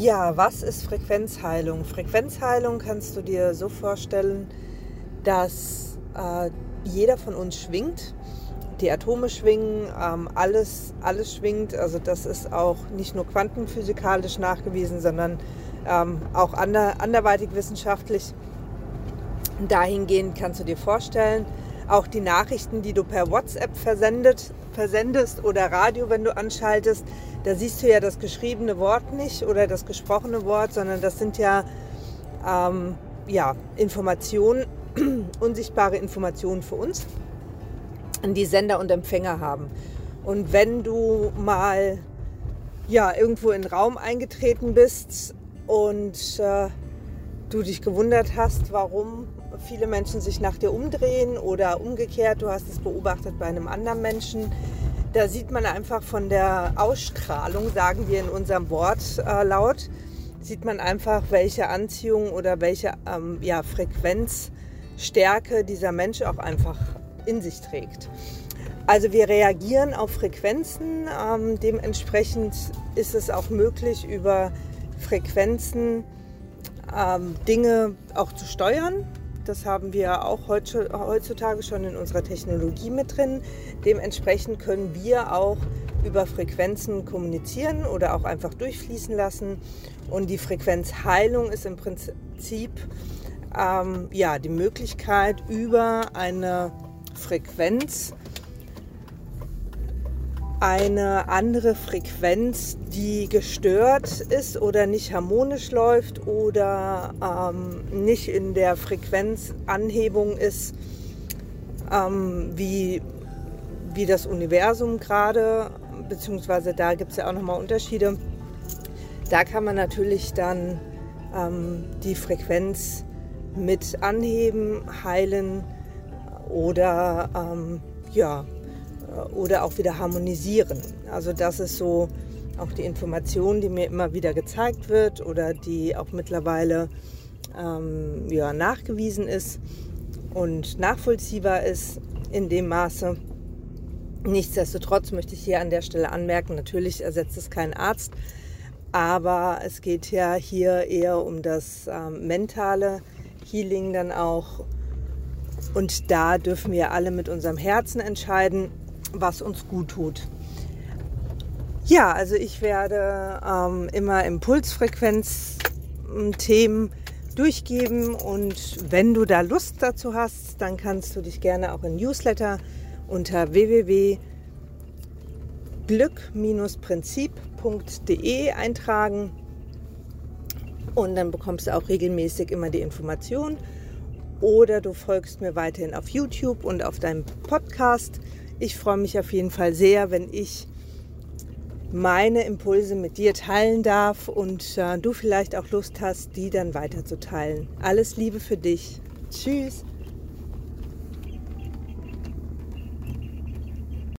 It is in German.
Ja, was ist Frequenzheilung? Frequenzheilung kannst du dir so vorstellen, dass äh, jeder von uns schwingt. Die Atome schwingen, ähm, alles, alles schwingt. Also das ist auch nicht nur quantenphysikalisch nachgewiesen, sondern ähm, auch ander, anderweitig wissenschaftlich. Dahingehend kannst du dir vorstellen, auch die Nachrichten, die du per WhatsApp versendet, versendest oder Radio, wenn du anschaltest, da siehst du ja das geschriebene Wort nicht oder das gesprochene Wort, sondern das sind ja, ähm, ja Informationen, unsichtbare Informationen für uns, die Sender und Empfänger haben. Und wenn du mal ja, irgendwo in den Raum eingetreten bist und äh, du dich gewundert hast, warum viele Menschen sich nach dir umdrehen oder umgekehrt, du hast es beobachtet bei einem anderen Menschen, da sieht man einfach von der Ausstrahlung, sagen wir in unserem Wort äh, laut, sieht man einfach, welche Anziehung oder welche ähm, ja, Frequenzstärke dieser Mensch auch einfach in sich trägt. Also wir reagieren auf Frequenzen, ähm, dementsprechend ist es auch möglich, über Frequenzen ähm, Dinge auch zu steuern. Das haben wir auch heutzutage schon in unserer Technologie mit drin. Dementsprechend können wir auch über Frequenzen kommunizieren oder auch einfach durchfließen lassen. Und die Frequenzheilung ist im Prinzip ähm, ja, die Möglichkeit, über eine Frequenz eine andere Frequenz, die gestört ist oder nicht harmonisch läuft oder ähm, nicht in der Frequenzanhebung ist, ähm, wie, wie das Universum gerade, beziehungsweise da gibt es ja auch nochmal Unterschiede. Da kann man natürlich dann ähm, die Frequenz mit anheben, heilen oder ähm, ja, oder auch wieder harmonisieren. Also das ist so auch die Information, die mir immer wieder gezeigt wird oder die auch mittlerweile ähm, ja, nachgewiesen ist und nachvollziehbar ist in dem Maße. Nichtsdestotrotz möchte ich hier an der Stelle anmerken, natürlich ersetzt es keinen Arzt, aber es geht ja hier eher um das ähm, mentale Healing dann auch. Und da dürfen wir alle mit unserem Herzen entscheiden, was uns gut tut. Ja, also ich werde ähm, immer Impulsfrequenz-Themen durchgeben und wenn du da Lust dazu hast, dann kannst du dich gerne auch in Newsletter unter www.glück-prinzip.de eintragen und dann bekommst du auch regelmäßig immer die Information oder du folgst mir weiterhin auf YouTube und auf deinem Podcast. Ich freue mich auf jeden Fall sehr, wenn ich meine Impulse mit dir teilen darf und äh, du vielleicht auch Lust hast, die dann weiterzuteilen. Alles Liebe für dich. Tschüss.